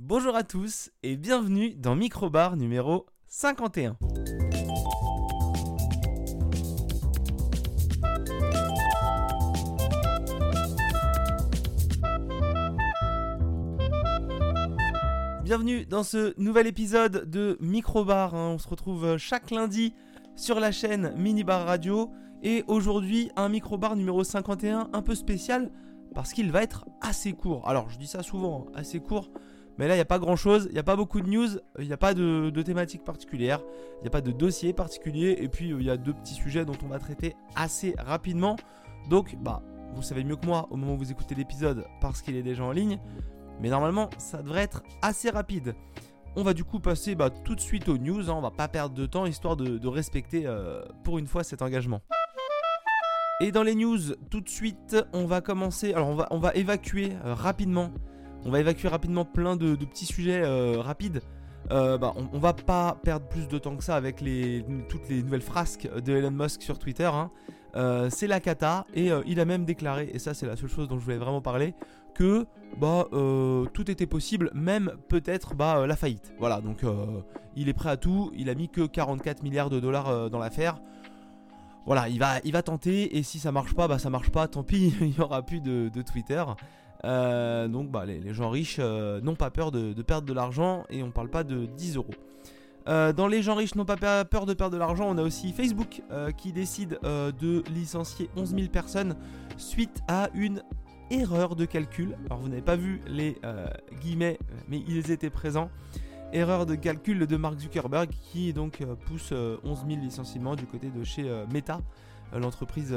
Bonjour à tous et bienvenue dans Microbar numéro 51. Bienvenue dans ce nouvel épisode de Microbar. hein. On se retrouve chaque lundi sur la chaîne Minibar Radio. Et aujourd'hui, un Microbar numéro 51 un peu spécial parce qu'il va être assez court. Alors, je dis ça souvent, hein, assez court. Mais là, il n'y a pas grand chose, il n'y a pas beaucoup de news, il n'y a pas de, thématique particulière, il n'y a pas de dossier particulier, et puis euh, il y a deux petits sujets dont on va traiter assez rapidement. Donc, bah, vous savez mieux que moi au moment où vous écoutez l'épisode parce qu'il est déjà en ligne, mais normalement, ça devrait être assez rapide. On va du coup passer bah, tout de suite aux news, hein, on va pas perdre de temps histoire de, de respecter euh, pour une fois cet engagement. Et dans les news, tout de suite, on va commencer. Alors, on va, on va évacuer euh, rapidement. On va évacuer rapidement plein de, petits sujets euh, rapides. Euh, bah, on, va pas perdre plus de temps que ça avec toutes les nouvelles frasques de Elon Musk sur Twitter. hein. Euh, c'est la cata et il a même déclaré, et ça c'est la seule chose dont je voulais vraiment parler, que bah tout était possible, même peut-être bah la faillite. Voilà, donc il est prêt à tout. Il a mis que 44 milliards de dollars dans l'affaire. Voilà, il va, tenter et si ça marche pas, bah ça marche pas. Tant pis, il y aura plus de Twitter. Euh, donc bah les, gens riches euh, n'ont pas peur de, perdre de l'argent et on parle pas de 10 euros. Euh, dans les gens riches n'ont pas pe- peur de perdre de l'argent, on a aussi Facebook qui décide de licencier 11 000 personnes suite à une erreur de calcul. Alors vous n'avez pas vu les guillemets, mais ils étaient présents. Erreur de calcul de Mark Zuckerberg qui donc pousse euh, 11 000 licenciements du côté de chez Meta, l'entreprise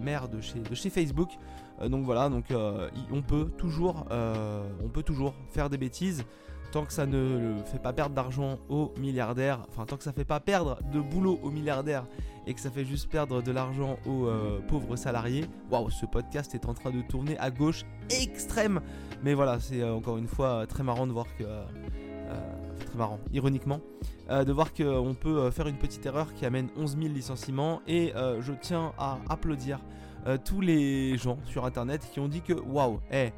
mère de chez Facebook. Euh, donc voilà, euh, y- on peut toujours, euh, on peut toujours faire des bêtises tant que ça ne fait pas perdre d'argent aux milliardaires, enfin tant que ça fait pas perdre de boulot aux milliardaires et que ça fait juste perdre de l'argent aux pauvres salariés. Waouh, ce podcast est en train de tourner à gauche extrême. Mais voilà, c'est encore une fois très marrant de voir que très marrant, ironiquement, de voir qu'on peut faire une petite erreur qui amène 11 000 licenciements. Et je tiens à applaudir euh, tous les gens sur internet qui ont dit que waouh, eh,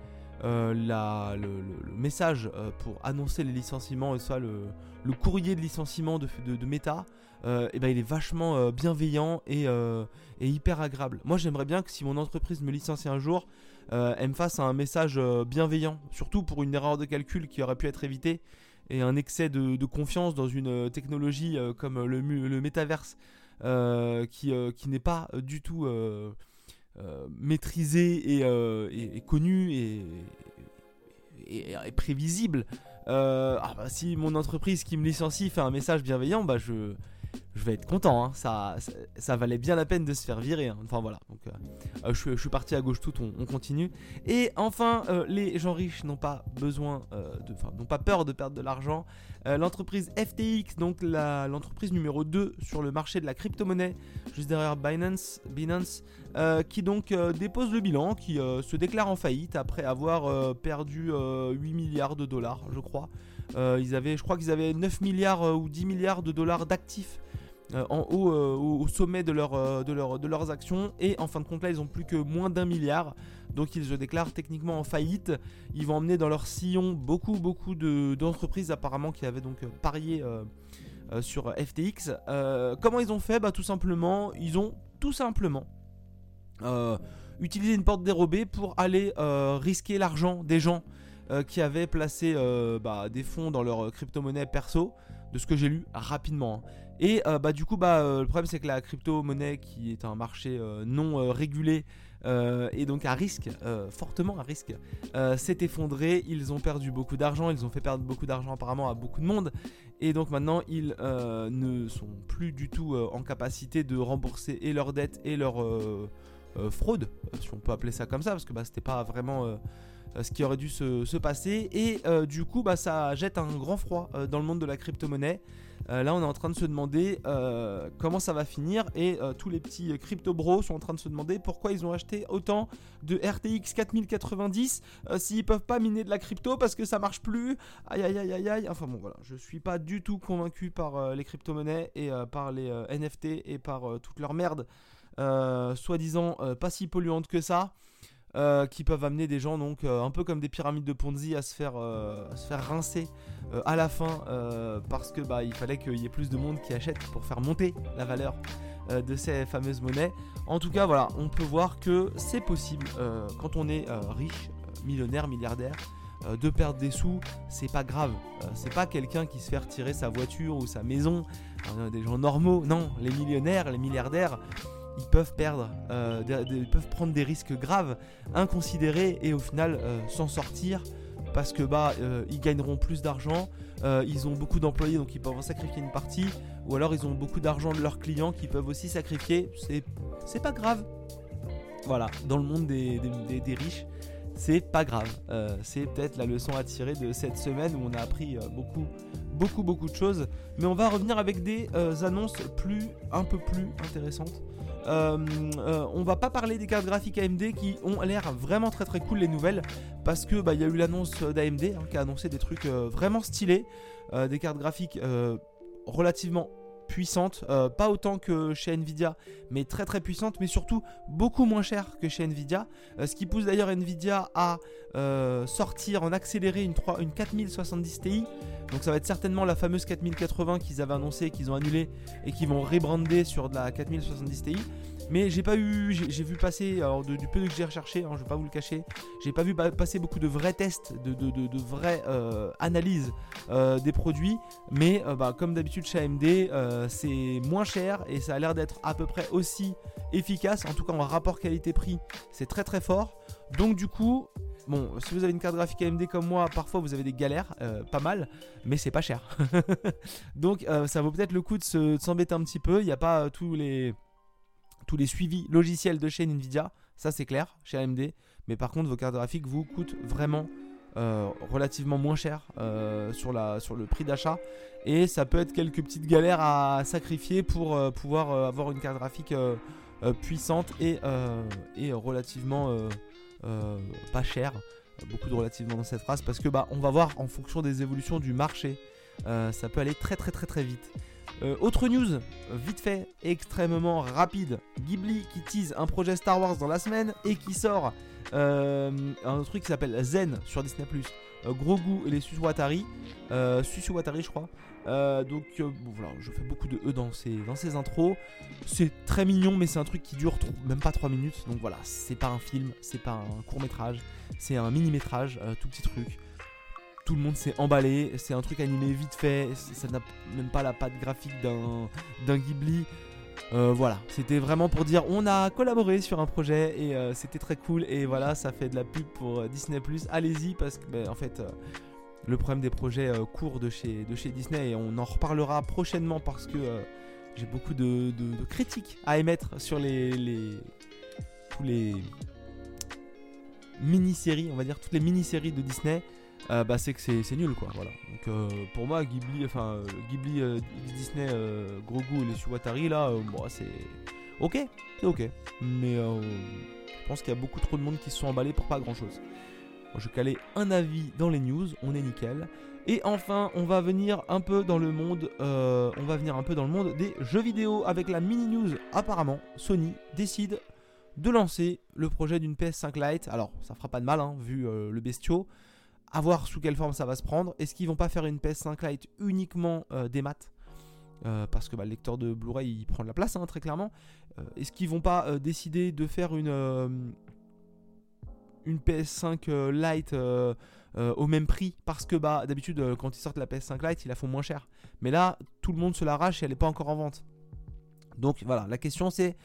euh, la- le, message euh, pour annoncer les licenciements, et soit le, le courrier de licenciement de, de, Meta, euh, eh ben, il est vachement bienveillant et, et hyper agréable. Moi j'aimerais bien que si mon entreprise me licencie un jour, elle me fasse un message bienveillant, surtout pour une erreur de calcul qui aurait pu être évitée et un excès de, de confiance dans une technologie comme le, le métaverse qui, qui n'est pas du tout maîtrisé et, euh, et- connu et prévisible. Euh, ah bah, si mon entreprise qui me licencie fait un message bienveillant, bah je, je vais être content. hein. Ça, valait bien la peine de se faire virer. hein. Enfin voilà. Donc, euh, euh, je, suis- parti à gauche toute, on, on continue. Et enfin, euh, les gens riches n'ont pas besoin, de, enfin, n'ont pas peur de perdre de l'argent. L'entreprise FTX, donc l'entreprise numéro 2 sur le marché de la crypto-monnaie, juste derrière Binance, Binance qui donc dépose le bilan, qui se déclare en faillite après avoir perdu euh, 8 milliards de dollars, je crois. Ils avaient, je crois qu'ils avaient 9 milliards ou 10 milliards de dollars d'actifs euh, en haut euh, au, sommet de, euh, de, de leurs actions. Et en fin de compte là ils ont plus que moins d'un milliard. Donc ils se déclarent techniquement en faillite. Ils vont emmener dans leur sillon beaucoup beaucoup de- d'entreprises apparemment qui avaient donc parié sur FTX comment ils ont fait? Bah tout simplement ils ont tout simplement utilisé une porte dérobée pour aller risquer l'argent des gens qui avaient placé bah, des fonds dans leur crypto-monnaie perso de ce que j'ai lu rapidement hein. Et euh, bah, du coup, bah, euh, le problème c'est que la crypto-monnaie, qui est un marché euh, non régulé et donc à risque, fortement à risque, s'est effondré. Ils ont perdu beaucoup d'argent, ils ont fait perdre beaucoup d'argent apparemment à beaucoup de monde. Et donc maintenant, ils ne sont plus du tout en capacité de rembourser et leurs dettes et leurs fraudes, si on peut appeler ça comme ça, parce que bah, c'était pas vraiment. Euh, ce qui aurait dû se, se passer et euh, du coup bah, ça jette un grand froid euh, dans le monde de la crypto-monnaie là, on est en train de se demander comment ça va finir et tous les petits crypto bros sont en train de se demander pourquoi ils ont acheté autant de RTX 4090 euh, s'ils peuvent pas miner de la crypto parce que ça marche plus. Aïe aïe aïe aïe aïe. Enfin bon, voilà, je suis pas du tout convaincu par les crypto-monnaies et par les NFT et par toute leur merde, soi-disant pas si polluante que ça. Qui peuvent amener des gens donc un peu comme des pyramides de Ponzi à se faire, à se faire rincer à la fin parce que bah il fallait qu'il y ait plus de monde qui achète pour faire monter la valeur de ces fameuses monnaies. En tout cas, voilà, on peut voir que c'est possible quand on est riche, millionnaire, milliardaire, euh, de perdre des sous, c'est pas grave. Euh, c'est pas quelqu'un qui se fait retirer sa voiture ou sa maison, des gens normaux. Non, les millionnaires, les milliardaires, ils peuvent perdre, euh, ils peuvent prendre des risques graves, inconsidérés et au final s'en sortir parce que bah ils gagneront plus d'argent, ils ont beaucoup d'employés donc ils peuvent en sacrifier une partie, ou alors ils ont beaucoup d'argent de leurs clients qui peuvent aussi sacrifier. C'est pas grave. Voilà, dans le monde des riches, c'est pas grave. Euh, c'est peut-être la leçon à tirer de cette semaine où on a appris euh, beaucoup, beaucoup, beaucoup de choses. Mais on va revenir avec des euh, annonces plus, un peu plus intéressantes. On va pas parler des cartes graphiques AMD qui ont l'air vraiment très très cool les nouvelles parce que bah, il y a eu l'annonce d'AMD hein, qui a annoncé des trucs vraiment stylés, des cartes graphiques relativement puissante, euh, pas autant que chez Nvidia, mais très très puissante, mais surtout beaucoup moins cher que chez Nvidia. Euh, ce qui pousse d'ailleurs Nvidia à euh, sortir en accéléré une, 3, une 4070 Ti. Donc ça va être certainement la fameuse 4080 qu'ils avaient annoncé, qu'ils ont annulé et qui vont rebrander sur de la 4070 Ti. Mais j'ai pas eu, j'ai vu passer, alors du peu que j'ai recherché, hein, je vais pas vous le cacher, j'ai pas vu passer beaucoup de vrais tests, de, de, vraies euh, analyses euh, des produits. Mais euh, bah, comme d'habitude chez AMD, c'est moins cher et ça a l'air d'être à peu près aussi efficace. En tout cas en rapport qualité-prix, c'est très très fort. Donc du coup, Bon, si vous avez une carte graphique AMD comme moi, parfois vous avez des galères, pas mal, mais c'est pas cher. Donc ça vaut peut-être le coup de s'embêter un petit peu. Il n'y a pas tous les tous les suivis logiciels de chez Nvidia, ça c'est clair, chez AMD. Mais par contre, vos cartes graphiques vous coûtent vraiment euh, relativement moins cher euh, sur, le prix d'achat. Et ça peut être quelques petites galères à sacrifier pour euh, pouvoir avoir une carte graphique puissante et, et relativement pas chère. Beaucoup de relativement dans cette phrase parce que bah on va voir en fonction des évolutions du marché, ça peut aller très très très très vite. Euh, autre news, vite fait, extrêmement rapide. Ghibli qui tease un projet Star Wars dans la semaine et qui sort euh, un truc qui s'appelle Zen sur Disney+. Euh, gros goût et les Susuwatari. Susuwatari je crois. donc voilà, je fais beaucoup de E dans ces, dans ces intros. C'est très mignon mais c'est un truc qui dure même pas 3 minutes. Donc voilà, c'est pas un film, c'est pas un court métrage, c'est un mini métrage, tout petit truc tout le monde s'est emballé. C'est un truc animé vite fait. Ça n'a même pas la patte graphique d'un Ghibli. Euh, voilà, c'était vraiment pour dire on a collaboré sur un projet et euh, c'était très cool et voilà, ça fait de la pub pour euh, Disney Allez-y parce que ben, en fait le problème des projets courts de chez, de chez Disney et on en reparlera prochainement parce que j'ai beaucoup de, critiques à émettre sur les, les tous les mini-séries, on va dire toutes les mini-séries de Disney. Euh, bah, c'est que c'est nul quoi. Voilà. Donc euh, pour moi, Ghibli, enfin euh, Ghibli, Disney, Grogu et les Suwatari là, bon, c'est ok, c'est ok. Mais je pense qu'il y a beaucoup trop de monde qui se sont emballés pour pas grand chose. je calais un avis dans les news, on est nickel. Et enfin, on va venir un peu dans le monde, on va venir un peu dans le monde des jeux vidéo avec la mini news. Apparemment, Sony décide de lancer le projet d'une PS5 Lite. Alors, ça fera pas de mal, hein, vu le bestiau à voir sous quelle forme ça va se prendre. Est-ce qu'ils vont pas faire une PS5 Lite uniquement euh, des maths? Euh, parce que bah, le lecteur de Blu-ray prend de la place hein, très clairement. Euh, est-ce qu'ils vont pas décider de faire une, une PS5 Lite au même prix? Parce que bah, d'habitude quand ils sortent la PS5 Lite ils la font moins cher. Mais là tout le monde se l'arrache et elle n'est pas encore en vente. Donc voilà, la question c'est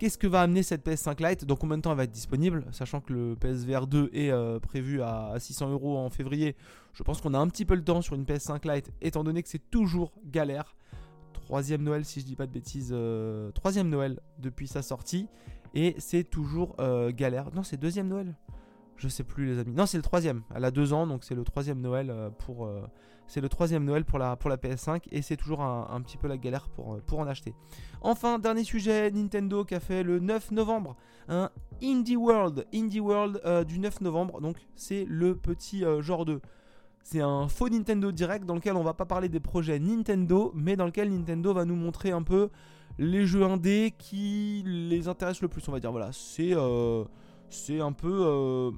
Qu'est-ce que va amener cette PS5 Lite? Dans combien de temps elle va être disponible? Sachant que le PSVR 2 est euh, prévu à 600 euros en février, je pense qu'on a un petit peu le temps sur une PS5 Lite, étant donné que c'est toujours galère. Troisième Noël, si je dis pas de bêtises, euh, troisième Noël depuis sa sortie, et c'est toujours euh, galère. Non, c'est deuxième Noël? Je sais plus, les amis. Non, c'est le troisième. Elle a deux ans, donc c'est le troisième Noël pour c'est le troisième Noël pour la, pour la PS5 et c'est toujours un, petit peu la galère pour, euh, pour en acheter. Enfin, dernier sujet, Nintendo qui a fait le 9 novembre un Indie World. Indie World euh, du 9 novembre, donc c'est le petit euh, genre de... C'est un faux Nintendo Direct dans lequel on va pas parler des projets Nintendo, mais dans lequel Nintendo va nous montrer un peu les jeux indés qui les intéressent le plus, on va dire. Voilà, c'est c'est un peu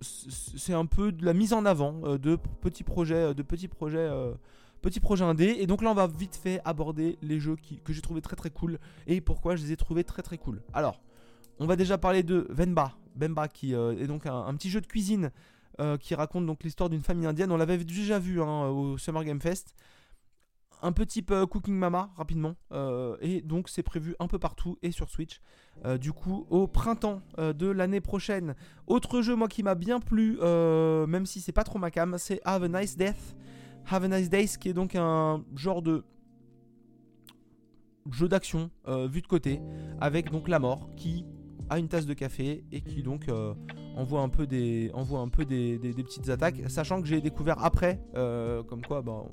c'est un peu de la mise en avant euh, de petits projets, euh, de petits projets, euh, petits projets indés. Et donc là, on va vite fait aborder les jeux que j'ai trouvé très très cool et pourquoi je les ai trouvés très très cool. Alors, on va déjà parler de Venba, Bemba qui est donc un, petit jeu de cuisine qui raconte donc l'histoire d'une famille indienne. On l'avait déjà vu hein, au Summer Game Fest un peu type euh, Cooking Mama rapidement. Euh, et donc c'est prévu un peu partout et sur Switch. Euh, du coup au printemps de l'année prochaine. Autre jeu moi qui m'a bien plu même si c'est pas trop ma cam c'est Have a Nice Death. Have a Nice Days qui est donc un genre de jeu d'action vu de côté avec donc la mort qui a une tasse de café et qui donc envoie un peu des envoie un peu des, petites attaques sachant que j'ai découvert après comme quoi bon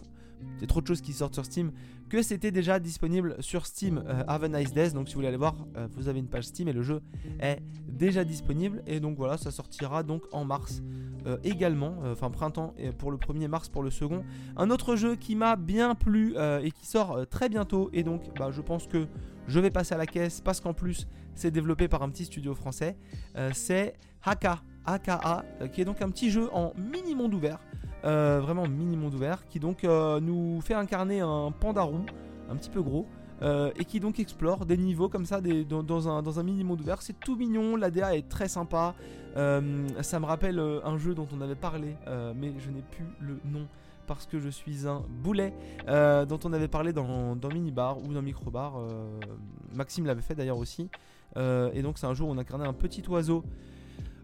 il y a trop de choses qui sortent sur Steam, que c'était déjà disponible sur Steam euh, Have a. Donc si vous voulez aller voir, euh, vous avez une page Steam et le jeu est déjà disponible. Et donc voilà, ça sortira donc en mars euh, également, enfin printemps pour le 1er mars pour le second. Un autre jeu qui m'a bien plu et qui sort très bientôt. Et donc bah, je pense que je vais passer à la caisse parce qu'en plus c'est développé par un petit studio français. c'est Haka, AKA, qui est donc un petit jeu en mini monde ouvert. Euh, vraiment mini monde ouvert, qui donc euh, nous fait incarner un pandarou, un petit peu gros, euh, et qui donc explore des niveaux comme ça dans, un, mini monde ouvert. C'est tout mignon, l'ADA est très sympa. ça me rappelle un jeu dont on avait parlé, mais je n'ai plus le nom parce que je suis un boulet, dont on avait parlé dans, dans Minibar ou dans Microbar. Maxime l'avait fait d'ailleurs aussi. et donc c'est un jour où on incarnait un petit oiseau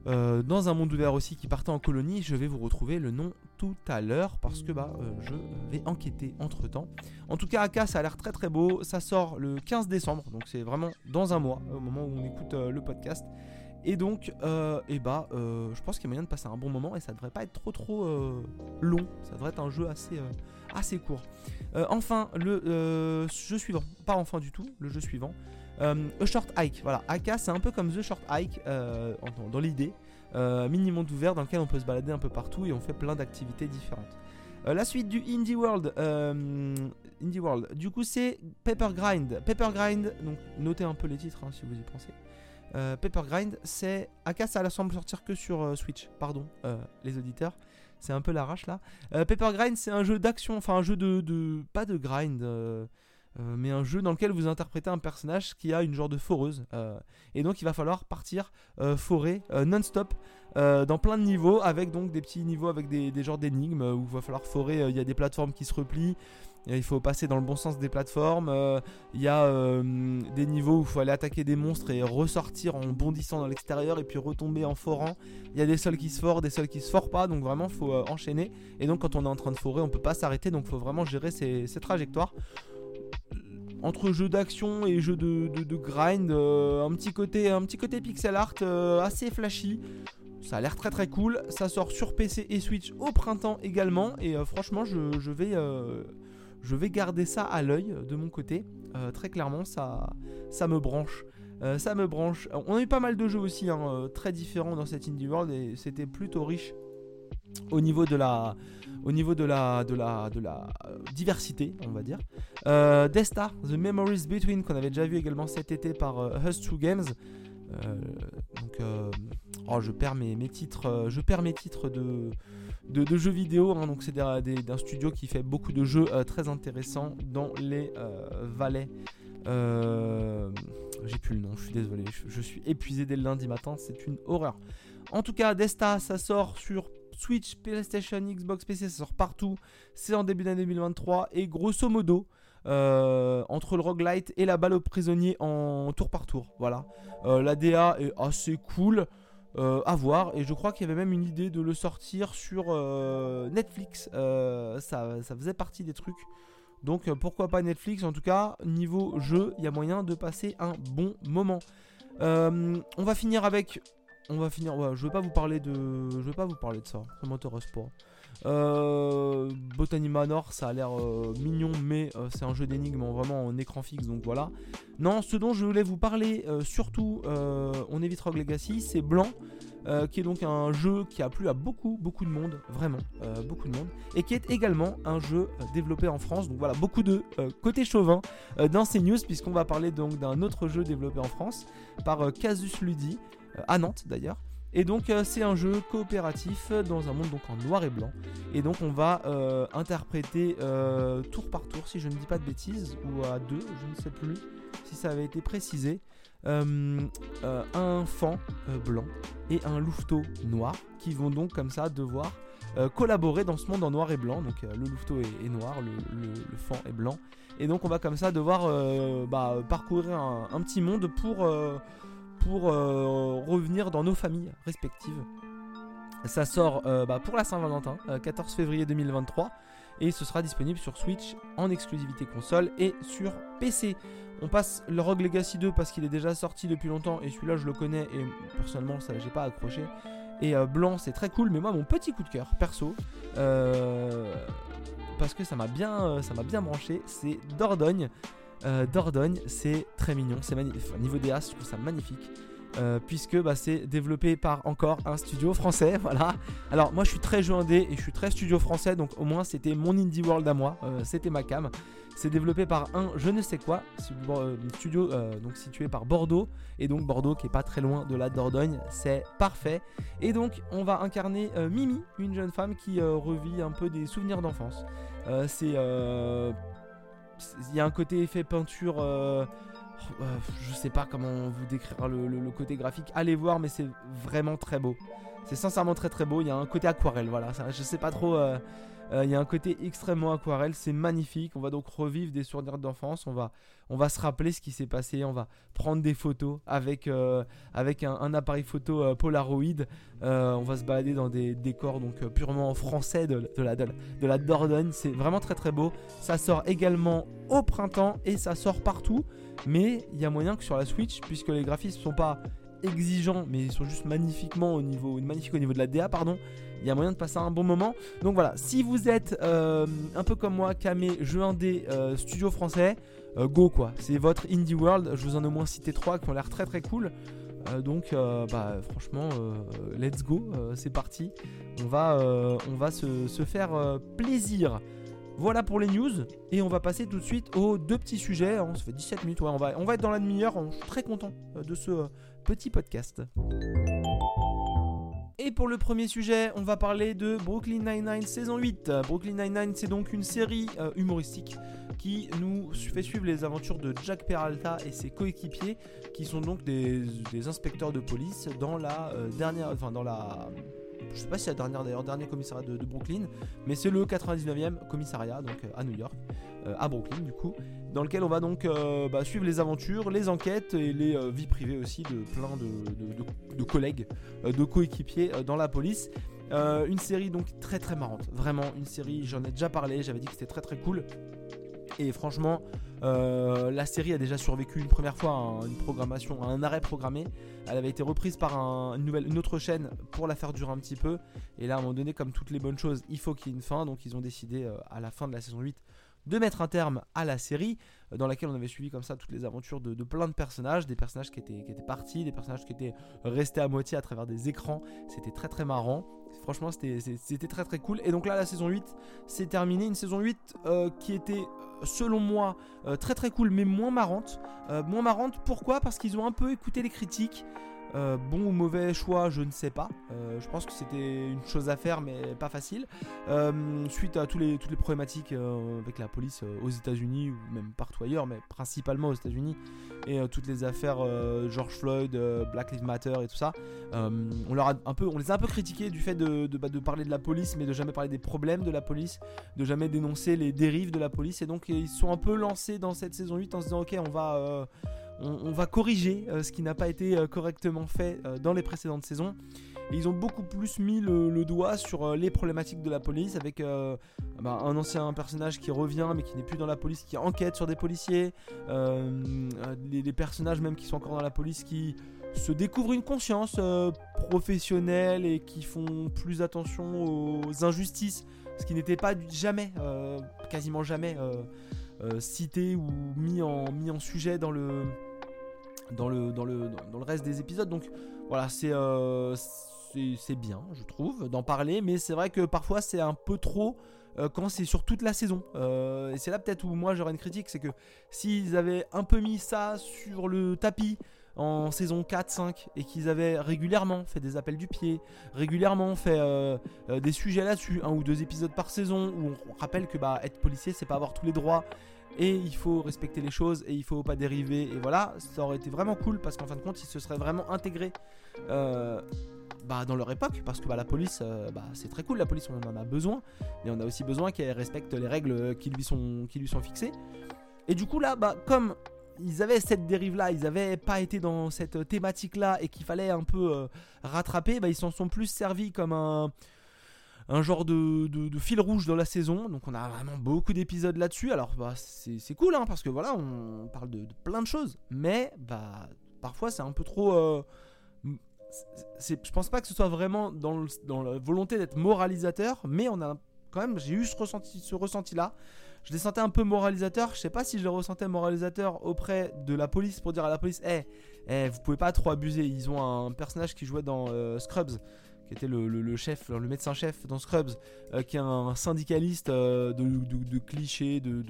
euh, dans un monde ouvert aussi qui partait en colonie. Je vais vous retrouver le nom tout à l'heure parce que bah, euh, je vais enquêter entre temps. En tout cas, AK, ça a l'air très très beau. Ça sort le 15 décembre, donc c'est vraiment dans un mois, au moment où on écoute euh, le podcast. Et donc, et bah, je pense qu'il y a moyen de passer un bon moment et ça devrait pas être trop trop long. Ça devrait être un jeu assez, assez court. enfin, le jeu suivant, pas enfin du tout, le jeu suivant. A Short Hike, voilà. AK, c'est un peu comme The Short Hike dans l'idée. Euh, mini monde ouvert dans lequel on peut se balader un peu partout et on fait plein d'activités différentes. Euh, la suite du Indie World, euh, Indie World, du coup c'est Paper Grind. Paper Grind, donc notez un peu les titres hein, si vous y pensez. Paper Grind, c'est Aka, ça semble sortir que sur Switch, pardon les auditeurs, c'est un peu l'arrache là. Paper Grind, c'est un jeu d'action, enfin un jeu de, pas de grind. Euh, mais un jeu dans lequel vous interprétez un personnage qui a une genre de foreuse. Euh, et donc il va falloir partir euh, forer non-stop dans plein de niveaux, avec donc des petits niveaux avec des, genres d'énigmes où il va falloir forer. Il y a des plateformes qui se replient. Il faut passer dans le bon sens des plateformes. Il y a des niveaux où il faut aller attaquer des monstres et ressortir en bondissant dans l'extérieur et puis retomber en forant. Il y a des sols qui se forent, des sols qui se forent pas. Donc vraiment, il faut enchaîner. Et donc quand on est en train de forer, on peut pas s'arrêter. Donc il faut vraiment gérer ces, trajectoires entre jeu d'action et jeu de, grind, euh, un, petit côté, un petit côté pixel art euh, assez flashy. Ça a l'air très très cool. Ça sort sur PC et Switch au printemps également. Et euh, franchement, je, vais, je vais garder ça à l'œil de mon côté. très clairement, ça, ça me branche. ça me branche. On a eu pas mal de jeux aussi, hein, très différents dans cette Indie World. Et c'était plutôt riche au niveau de la, au niveau de la, de la, de la euh, diversité, on va dire. Euh, Desta, The Memories Between, qu'on avait déjà vu également cet été par euh, Hus True Games. donc, oh, je perds mes, mes titres, je perds mes titres de, de, jeux vidéo. Hein. donc, c'est d'un studio qui fait beaucoup de jeux très intéressants dans les vallées. J'ai plus le nom, je suis désolé, je, suis épuisé dès le lundi matin, c'est une horreur. En tout cas, Desta, ça sort sur Switch, PlayStation, Xbox, PC, ça sort partout. C'est en début d'année 2023. Et grosso modo, euh, entre le roguelite et la balle au prisonnier en tour par tour. Voilà. Euh, la DA est assez cool. Euh, à voir et je crois qu'il y avait même une idée de le sortir sur Netflix ça, ça, faisait partie des trucs donc pourquoi pas Netflix? En tout cas niveau jeu il y a moyen de passer un bon moment on va finir avec on va finir. Je vais pas vous parler de. Je vais pas vous parler de ça. Ça m'intéresse pas. Euh, Botany Manor, ça a l'air euh, mignon, mais euh, c'est un jeu d'énigmes vraiment en écran fixe, donc voilà. Non, ce dont je voulais vous parler, surtout, on évite Rogue Legacy, c'est Blanc, qui est donc un jeu qui a plu à beaucoup, beaucoup de monde, vraiment, beaucoup de monde, et qui est également un jeu développé en France. Donc voilà, beaucoup de côté chauvin dans ces news, puisqu'on va parler donc d'un autre jeu développé en France par Casus Ludi. à Nantes d'ailleurs. Et donc c'est un jeu coopératif dans un monde donc en noir et blanc. Et donc on va interpréter tour par tour, si je ne dis pas de bêtises, ou à deux, je ne sais plus si ça avait été précisé, un fan blanc et un louveteau noir qui vont donc comme ça devoir collaborer dans ce monde en noir et blanc. Donc le louveteau est, noir, le, le, fan est blanc. Et donc on va comme ça devoir bah, parcourir un, petit monde pour pour euh, revenir dans nos familles respectives. Ça sort euh, bah, pour la Saint-Valentin, 14 euh, février 2023, et ce sera disponible sur Switch en exclusivité console et sur PC. On passe le Rogue Legacy 2 parce qu'il est déjà sorti depuis longtemps et celui-là je le connais et personnellement ça j'ai pas accroché. Et blanc c'est très cool, mais moi mon petit coup de cœur perso, parce que ça m'a bien, ça m'a bien branché, c'est Dordogne. Euh, Dordogne, c'est très mignon, c'est magnifique. niveau des je trouve ça magnifique. Euh, puisque bah, c'est développé par encore un studio français, voilà. Alors moi je suis très jeu et je suis très studio français, donc au moins c'était mon indie world à moi, euh, c'était ma cam. C'est développé par un je ne sais quoi, studio donc situé par Bordeaux, et donc Bordeaux qui est pas très loin de la Dordogne, c'est parfait. Et donc on va incarner Mimi, une jeune femme qui revit un peu des souvenirs d'enfance. c'est il y a un côté effet peinture. Euh, euh, je sais pas comment vous décrire le, côté graphique. Allez voir, mais c'est vraiment très beau. C'est sincèrement très très beau. Il y a un côté aquarelle, voilà. je sais pas trop. Euh, euh, il y a un côté extrêmement aquarelle, c'est magnifique. On va donc revivre des souvenirs d'enfance. On va, se rappeler ce qui s'est passé. On va prendre des photos avec, euh, un, appareil photo euh, Polaroid. on va se balader dans des décors donc purement français de, la, de, Dordogne. C'est vraiment très très beau. Ça sort également au printemps et ça sort partout. Mais il y a moyen que sur la Switch, puisque les graphismes sont pas exigeants, mais ils sont juste magnifiquement au niveau, magnifiques au niveau de la DA, pardon. Il y a moyen de passer un bon moment. Donc voilà, si vous êtes euh, un peu comme moi, Kamé, jeu indé, euh, studio français, euh, go quoi. C'est votre indie world. Je vous en ai au moins cité trois qui ont l'air très très cool. donc bah franchement, let's go, c'est parti. On va, on va se, faire plaisir. Voilà pour les news. Et on va passer tout de suite aux deux petits sujets. On se fait 17 minutes. On, va, on va être dans la demi-heure. Je suis très content de ce petit podcast. Et pour le premier sujet, on va parler de Brooklyn Nine-Nine saison 8. Brooklyn Nine-Nine, c'est donc une série euh, humoristique qui nous fait suivre les aventures de Jack Peralta et ses coéquipiers, qui sont donc des, inspecteurs de police dans la euh, dernière, enfin dans la je sais pas si c'est la dernière d'ailleurs, dernier commissariat de, Brooklyn, mais c'est le 99e commissariat, donc euh, à New York, euh, à Brooklyn du coup, dans lequel on va donc euh, bah, suivre les aventures, les enquêtes et les vies privées aussi de plein de, collègues, de coéquipiers dans la police. une série donc très très marrante, vraiment une série, j'en ai déjà parlé, j'avais dit que c'était très très cool. Et franchement, euh, la série a déjà survécu une première fois à une programmation, un arrêt programmé. Elle avait été reprise par une, autre chaîne pour la faire durer un petit peu. Et là, à un moment donné, comme toutes les bonnes choses, il faut qu'il y ait une fin. Donc, ils ont décidé euh, à la fin de la saison 8 de mettre un terme à la série, euh, dans laquelle on avait suivi comme ça toutes les aventures de, plein de personnages, des personnages qui étaient, qui étaient partis, des personnages qui étaient restés à moitié à travers des écrans. C'était très très marrant. Franchement, c'était très très cool. Et donc là, la saison 8, c'est terminé. Une saison 8 qui était selon moi, euh, très très cool, mais moins marrante. Euh, moins marrante, pourquoi? Parce qu'ils ont un peu écouté les critiques. Euh, bon ou mauvais choix, je ne sais pas. Euh, je pense que c'était une chose à faire, mais pas facile. Euh, suite à tous les, toutes les problématiques avec la police aux États-Unis ou même partout ailleurs, mais principalement aux États-Unis, et toutes les affaires George Floyd, Black Lives Matter et tout ça, on, les a un peu critiqués du fait bah, de, parler de la police, mais de jamais parler des problèmes de la police, de jamais dénoncer les dérives de la police. Et donc ils sont un peu lancés dans cette saison 8 en se disant ok, on va on, va corriger euh, ce qui n'a pas été euh, correctement fait euh, dans les précédentes saisons. ils ont beaucoup plus mis le, doigt sur les problématiques de la police avec bah, un ancien personnage qui revient mais qui n'est plus dans la police, qui enquête sur des policiers, les, personnages même qui sont encore dans la police qui se découvrent une conscience professionnelle et qui font plus attention aux injustices, ce qui n'était pas jamais, quasiment jamais cité ou mis en sujet dans le, dans le, dans le, dans le reste des épisodes. Donc voilà, euh, c'est c'est bien, je trouve, d'en parler. Mais c'est vrai que parfois c'est un peu trop euh, quand c'est sur toute la saison. Euh, et c'est là peut-être où moi j'aurais une critique, c'est que s'ils avaient un peu mis ça sur le tapis en saison 4-5 et qu'ils avaient régulièrement fait des appels du pied, régulièrement fait des sujets là-dessus, un ou deux épisodes par saison où on rappelle que bah, être policier c'est pas avoir tous les droits et il faut respecter les choses et il faut pas dériver et voilà, ça aurait été vraiment cool parce qu'en fin de compte ils se seraient vraiment intégrés. Euh, bah, dans leur époque, parce que bah, la police, bah, c'est très cool, la police on en a besoin, mais on a aussi besoin qu'elle respecte les règles qui lui sont, fixées. Et du coup là, bah, comme ils avaient cette dérive-là, ils n'avaient pas été dans cette thématique-là et qu'il fallait un peu euh, rattraper, bah, ils s'en sont plus servis comme un, un genre de, fil rouge dans la saison. Donc on a vraiment beaucoup d'épisodes là-dessus. Alors bah, c'est cool hein, parce que voilà, on parle de, plein de choses. Mais bah, parfois c'est un peu trop... Euh, je pense pas que ce soit vraiment dans, la volonté d'être moralisateur, mais on a quand même, j'ai eu ce ressenti, là je les sentais un peu moralisateur. Je sais pas si je les ressentais moralisateur auprès de la police pour dire à la police Eh, hey, vous pouvez pas trop abuser. Ils ont un personnage qui jouait dans euh, Scrubs, qui était le, chef, le médecin-chef dans Scrubs, euh, qui est un syndicaliste euh, de, clichés, de,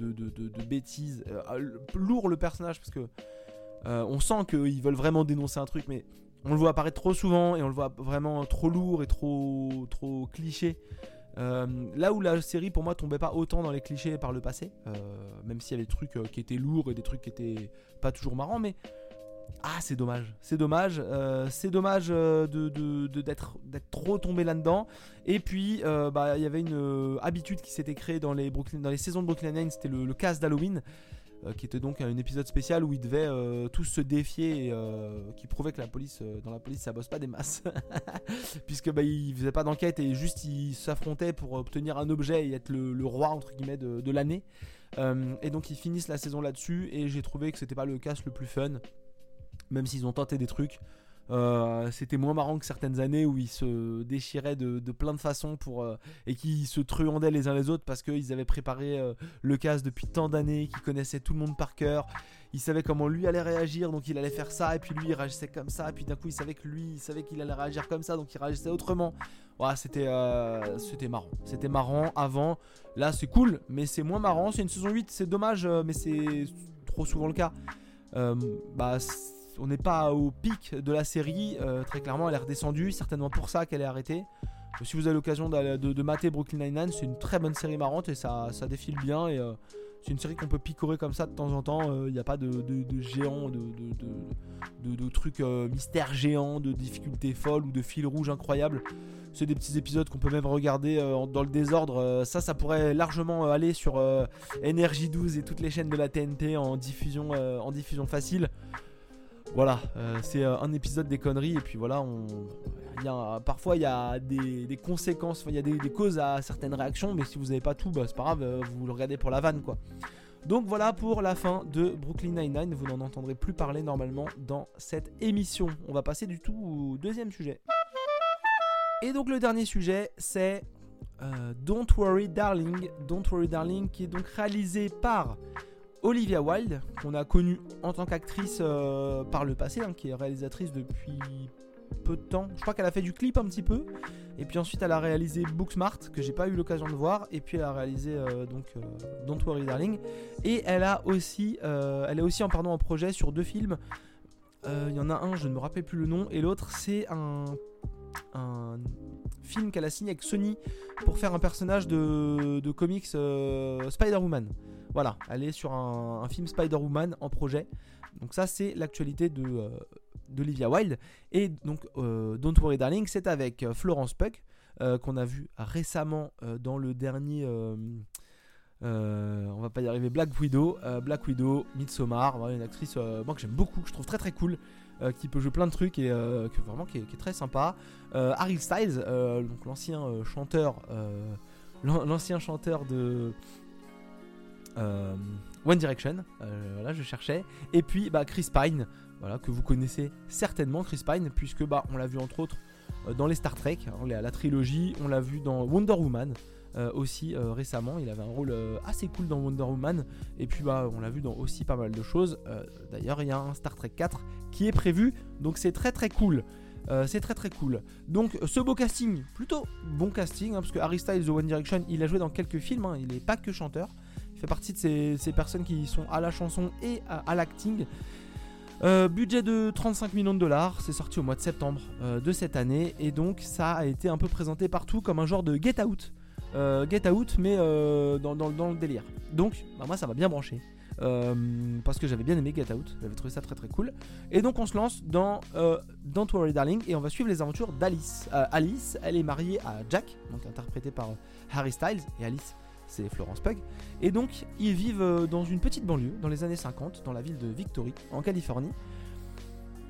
bêtises. lourd le personnage parce que on sent qu'ils veulent vraiment dénoncer un truc, mais on le voit apparaître trop souvent et on le voit vraiment trop lourd et trop, trop cliché. Euh, là où la série pour moi tombait pas autant dans les clichés par le passé, euh, même s'il y avait des trucs euh, qui étaient lourds et des trucs qui étaient pas toujours marrants, mais ah c'est dommage, c'est dommage, c'est dommage de, d'être, trop tombé là-dedans. Et puis bah il y avait une habitude qui s'était créée dans les Brooklyn, dans les saisons de Brooklyn Nine, c'était le, le casse d'Halloween. Euh, qui était donc un épisode spécial où ils devaient euh, tous se défier et euh, qui prouvait que la police, dans la police, ça bosse pas des masses, puisque bah, ils faisaient pas d'enquête et juste ils s'affrontaient pour obtenir un objet et être le, roi entre guillemets de, l'année. et donc ils finissent la saison là-dessus et j'ai trouvé que c'était pas le casse le plus fun, même s'ils ont tenté des trucs. Euh, c'était moins marrant que certaines années où ils se déchiraient de, plein de façons pour, euh, et qui se truandaient les uns les autres parce qu'ils avaient préparé euh, le casse depuis tant d'années, qu'ils connaissaient tout le monde par cœur. Ils savaient comment lui allait réagir, donc il allait faire ça, et puis lui il réagissait comme ça, et puis d'un coup il savait que lui il savait qu'il allait réagir comme ça, donc il réagissait autrement. Ouais, c'était c'était marrant. C'était marrant avant. Là c'est cool, mais c'est moins marrant. C'est une saison 8, c'est dommage, mais c'est trop souvent le cas. bah on n'est pas au pic de la série. Euh, très clairement, elle est redescendue. Certainement pour ça qu'elle est arrêtée. Euh, si vous avez l'occasion de, mater Brooklyn Nine-Nine, c'est une très bonne série marrante et ça, défile bien. Et euh, c'est une série qu'on peut picorer comme ça de temps en temps. Il n'y a pas de, géants, de, trucs mystères géants, de difficultés folles ou de fils rouges incroyables. C'est des petits épisodes qu'on peut même regarder dans le désordre. ça, ça pourrait largement aller sur Energy 12 et toutes les chaînes de la TNT en diffusion facile voilà, euh, c'est euh, un épisode des conneries et puis voilà, parfois il y a des, conséquences, il y a des, causes à certaines réactions, mais si vous n'avez pas tout, bah, c'est pas grave, euh, vous le regardez pour la vanne quoi. Donc voilà pour la fin de Brooklyn Nine-Nine, vous n'en entendrez plus parler normalement dans cette émission. On va passer du tout au deuxième sujet. Et donc le dernier sujet c'est Don't Worry Darling, Don't Worry Darling qui est donc réalisé par Olivia Wilde, qu'on a connue en tant qu'actrice euh, par le passé, hein, qui est réalisatrice depuis peu de temps. Je crois qu'elle a fait du clip un petit peu. Et puis ensuite, elle a réalisé Booksmart, que j'ai pas eu l'occasion de voir. Et puis elle a réalisé euh, euh, Don't Worry Darling. Et elle a aussi, elle est aussi en pardon en projet sur deux films. Il y en a un, je ne me rappelle plus le nom, et l'autre c'est un film qu'elle a signé avec Sony pour faire un personnage de comics Spider-Woman. Voilà, elle est sur un, film Spider-Woman en projet. Donc ça c'est l'actualité de euh, d'Olivia Wilde. Et donc euh, Don't Worry Darling, c'est avec euh, Florence Pugh, qu'on a vu récemment dans le dernier... on va pas y arriver, Black Widow, Black Widow, Midsommar, une actrice moi que j'aime beaucoup, que je trouve très très cool, qui peut jouer plein de trucs et que vraiment qui est, très sympa. Harry Styles, l'ancien chanteur, de euh, One Direction, euh, voilà, je cherchais. Et puis bah, Chris Pine, voilà, que vous connaissez certainement, Chris Pine, puisque bah, on l'a vu entre autres euh, dans les Star Trek, hein, la trilogie, on l'a vu dans Wonder Woman. aussi récemment. Il avait un rôle assez cool dans Wonder Woman. Et puis bah on l'a vu dans aussi pas mal de choses. D'ailleurs il y a un Star Trek 4 qui est prévu. Donc c'est très très cool. c'est très très cool. Donc ce beau casting, plutôt bon casting, hein, parce que Harry Styles de One Direction, il a joué dans quelques films, hein. il n'est pas que chanteur fait partie de ces, personnes qui sont à la chanson et à, l'acting. Euh, budget de 35 millions de dollars, c'est sorti au mois de septembre euh, de cette année et donc ça a été un peu présenté partout comme un genre de Get Out. Euh, get Out mais dans, le délire. Donc bah, moi ça m'a bien branché. parce que j'avais bien aimé Get Out, j'avais trouvé ça très très cool. Et donc on se lance dans Don't Worry Darling et on va suivre les aventures d'Alice. Alice, elle est mariée à Jack, donc interprété par Harry Styles, et Alice c'est Florence Pug. Et donc, ils vivent euh, dans une petite banlieue, dans les années 50, dans la ville de Victory, en Californie.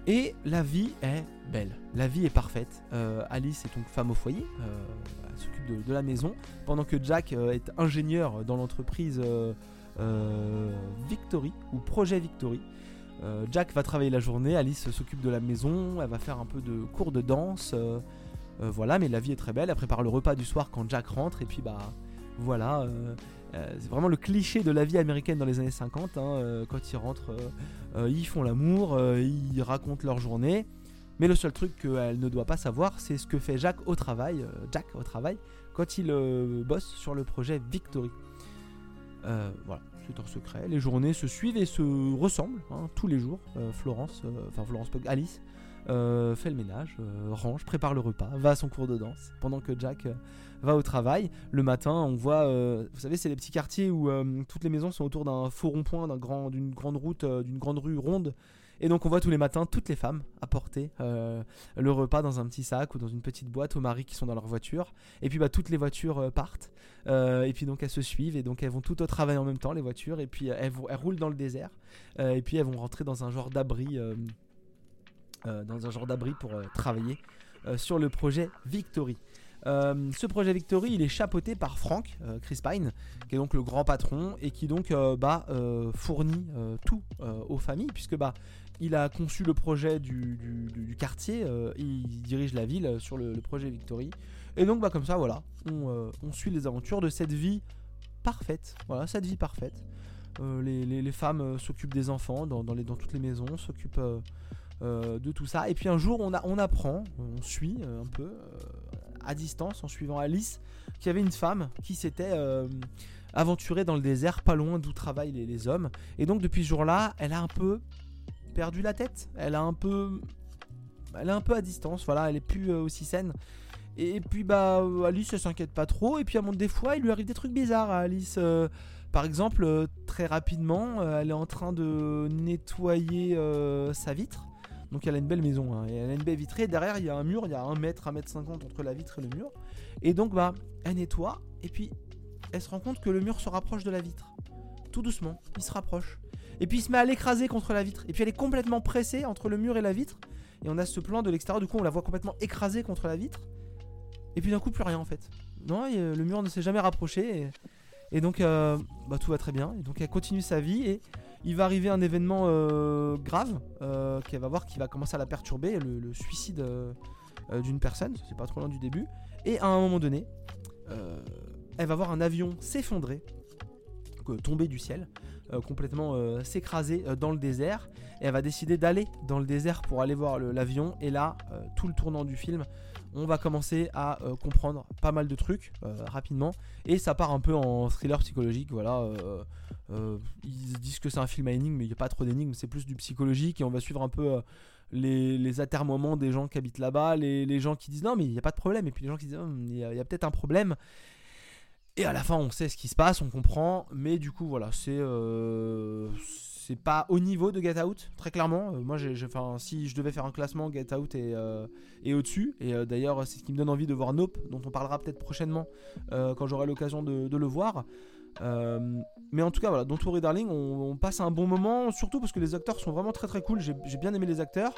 Et la vie est belle, la vie est parfaite. Euh, Alice est donc femme au foyer, euh, elle s'occupe de, la maison, pendant que Jack est ingénieur dans l'entreprise Victory, ou Projet Victory. Jack va travailler la journée, Alice s'occupe de la maison, elle va faire un peu de cours de danse. voilà, mais la vie est très belle. Elle prépare le repas du soir quand Jack rentre, et puis bah voilà, euh, euh, c'est vraiment le cliché de la vie américaine dans les années 50. Hein, euh, quand ils rentrent, ils font l'amour, ils racontent leur journée. Mais le seul truc qu'elle ne doit pas savoir, c'est ce que fait Jack au travail, Jack au travail, quand il bosse sur le projet Victory. voilà, c'est un secret. Les journées se suivent et se ressemblent hein, tous les jours. Florence, enfin Florence Alice, fait le ménage, range, prépare le repas, va à son cours de danse, pendant que Jack va au travail. Le matin, on voit, euh, vous savez, c'est les petits quartiers où euh, toutes les maisons sont autour d'un faux rond-point, d'une grand, grande route, euh, d'une grande rue ronde. Et donc on voit tous les matins toutes les femmes apporter le repas dans un petit sac ou dans une petite boîte aux maris qui sont dans leur voiture. Et puis bah, toutes les voitures partent. et puis donc elles se suivent et donc elles vont toutes au travail en même temps les voitures. Et puis elles, elles roulent dans le désert. et puis elles vont rentrer dans un genre d'abri, dans un genre d'abri pour travailler sur le projet Victory. Euh, ce projet Victory, il est chapeauté par Frank, euh, Chris Pine, qui est donc le grand patron et qui donc euh, bah, fournit tout aux familles, puisque bah, il a conçu le projet du, quartier, il dirige la ville sur le, projet Victory. Et donc bah, comme ça, voilà, on, suit les aventures de cette vie parfaite. Voilà, cette vie parfaite. Les, femmes s'occupent des enfants dans, toutes les maisons, s'occupent de tout ça. Et puis un jour, on, apprend, on suit un peu à distance en suivant Alice, qui avait une femme qui s'était euh, aventurée dans le désert, pas loin d'où travaillent les, hommes. Et donc depuis ce jour-là, elle a un peu perdu la tête. Elle a un peu, elle est un peu à distance. Voilà, elle est plus euh, aussi saine. Et puis bah Alice elle s'inquiète pas trop. Et puis à mon des fois, il lui arrive des trucs bizarres à Alice. Euh, par exemple, très rapidement, elle est en train de nettoyer sa vitre. Donc elle a une belle maison, hein, elle a une belle vitrée. Derrière, il y a un mur, il y a un mètre, un mètre cinquante entre la vitre et le mur. Et donc, bah, elle nettoie, et puis elle se rend compte que le mur se rapproche de la vitre. Tout doucement, il se rapproche. Et puis il se met à l'écraser contre la vitre. Et puis elle est complètement pressée entre le mur et la vitre. Et on a ce plan de l'extérieur, du coup on la voit complètement écrasée contre la vitre. Et puis d'un coup plus rien en fait. Non, le mur ne s'est jamais rapproché. Et, donc euh, bah, tout va très bien. Et donc elle continue sa vie et il va arriver un événement euh, grave euh, qu'elle va voir qui va commencer à la perturber, le, suicide euh, d'une personne, c'est pas trop loin du début. Et à un moment donné, elle va voir un avion s'effondrer, tomber du ciel, complètement s'écraser dans le désert. Et elle va décider d'aller dans le désert pour aller voir l'avion. Et là, tout le tournant du film, on va commencer à comprendre pas mal de trucs rapidement. Et ça part un peu en thriller psychologique voilà euh, ils disent que c'est un film à énigmes, mais il n'y a pas trop d'énigmes, c'est plus du psychologique. Et on va suivre un peu euh, les, les atermoiements des gens qui habitent là-bas, les, gens qui disent non, mais il n'y a pas de problème, et puis les gens qui disent hum, il y a, peut-être un problème. Et à la fin, on sait ce qui se passe, on comprend, mais du coup, voilà, c'est euh, c'est pas au niveau de Get Out, très clairement. moi, j'ai, si je devais faire un classement, Get Out est, est au-dessus. Et d'ailleurs, c'est ce qui me donne envie de voir Nope, dont on parlera peut-être prochainement quand j'aurai l'occasion de, le voir. Euh, mais en tout cas, voilà, Don't Worry Darling, on, passe un bon moment, surtout parce que les acteurs sont vraiment très très cool. J'ai bien aimé les acteurs.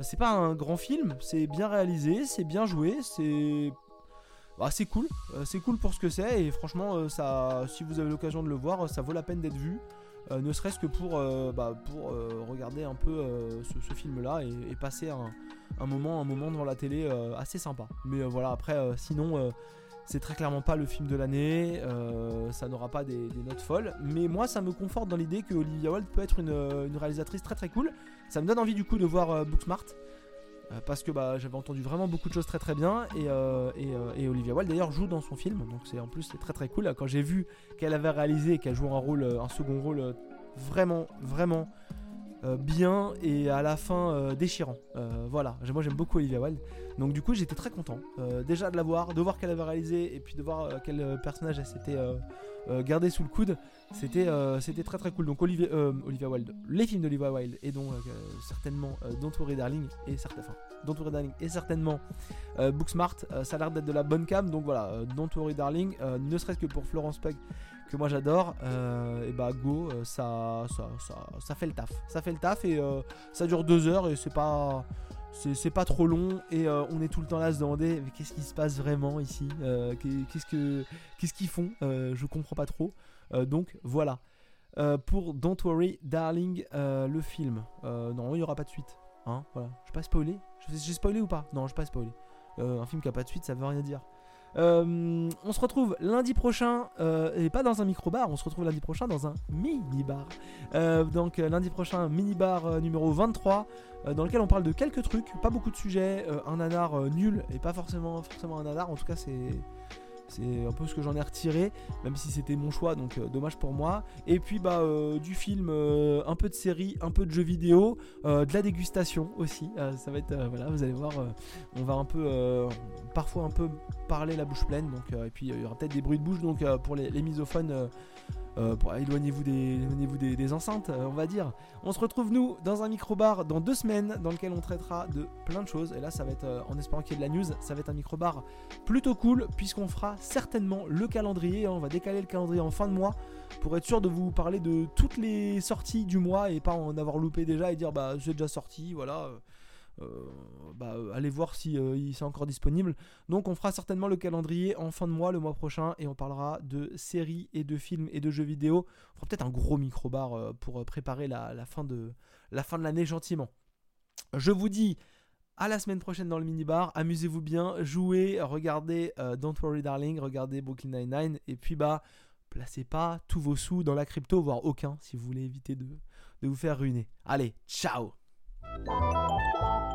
C'est pas un grand film, c'est bien réalisé, c'est bien joué, c'est bah, c'est cool, euh, c'est cool pour ce que c'est et franchement, euh, si vous avez l'occasion de le voir, ça vaut la peine d'être vu. Ne serait-ce que pour, bah, pour regarder un peu ce, film-là et, passer un, moment, un moment devant la télé assez sympa. Mais voilà, après, sinon, c'est très clairement pas le film de l'année, euh, ça n'aura pas des, notes folles, mais moi ça me conforte dans l'idée que Olivia Wilde peut être une, euh, réalisatrice très très cool. Ça me donne envie du coup de voir euh, Booksmart, parce que bah, j'avais entendu vraiment beaucoup de choses très très bien, et, Olivia Wilde d'ailleurs joue dans son film, donc c'est en plus c'est très très cool. Quand j'ai vu qu'elle avait réalisé et qu'elle joue un rôle, un second rôle vraiment vraiment bien et à la fin déchirant. voilà, moi j'aime beaucoup Olivia Wilde. Donc du coup j'étais très content déjà de la voir, de voir qu'elle avait réalisé et puis de voir quel personnage elle s'était gardé sous le coude. C'était c'était très très cool. Donc Olivia, Olivia Wilde, les films d'Olivia Wilde et donc certainement Don't Worry Darling et certains, enfin, Don't Darling et certainement Booksmart, ça a l'air d'être de la bonne cam. Donc voilà, Don't Worry Darling, ne serait-ce que pour Florence Pugh que moi j'adore, et bah go, ça, ça, fait le taf. Ça fait le taf et ça dure deux heures et c'est pas pas trop long et euh, on est tout le temps là à se demander mais qu'est-ce qui se passe vraiment ici euh, qu'est-ce que qu'est-ce qu'ils font euh, je comprends pas trop donc voilà. Pour Don't Worry Darling le film. Non il y aura pas de suite hein voilà. Je pas spoiler. J'ai spoilé ou pas? Non je pas spoiler. Un film qui a pas de suite ça veut rien dire. Euh, on se retrouve lundi prochain, euh, et pas dans un micro-bar, on se retrouve lundi prochain dans un mini-bar. Euh, donc lundi prochain, mini-bar numéro 23, dans lequel on parle de quelques trucs, pas beaucoup de sujets, un nanar nul, et pas forcément, forcément un nanar, en tout cas c'est c'est un peu ce que j'en ai retiré, même si c'était mon choix, donc euh, dommage pour moi. Et puis bah euh, du film, euh, un peu de série, un peu de jeux vidéo, de la dégustation aussi. ça va être voilà, vous allez voir, on va un peu, parfois un peu parler la bouche pleine. Donc et puis il y aura peut-être des bruits de bouche. Donc pour les, les misophones euh, éloignez-vous des, enceintes, euh, on va dire. On se retrouve nous dans un micro-bar dans deux semaines dans lequel on traitera de plein de choses. Et là, ça va être, euh, en espérant qu'il y ait de la news, ça va être un micro-bar plutôt cool puisqu'on fera certainement le calendrier. On va décaler le calendrier en fin de mois pour être sûr de vous parler de toutes les sorties du mois et pas en avoir loupé déjà et dire bah c'est déjà sorti, voilà. Euh, bah, euh, allez voir si euh, il c'est encore disponible. Donc on fera certainement le calendrier en fin de mois, le mois prochain, et on parlera de séries et de films et de jeux vidéo. On fera peut-être un gros micro-bar pour préparer la, fin de la fin de l'année gentiment. Je vous dis à la semaine prochaine dans le mini-bar. Amusez-vous bien, jouez, regardez Don't Worry Darling, regardez Brooklyn Nine-Nine, et puis bah, placez pas tous vos sous dans la crypto, voire aucun, si vous voulez éviter de, de vous faire ruiner. Allez, ciao Thank you.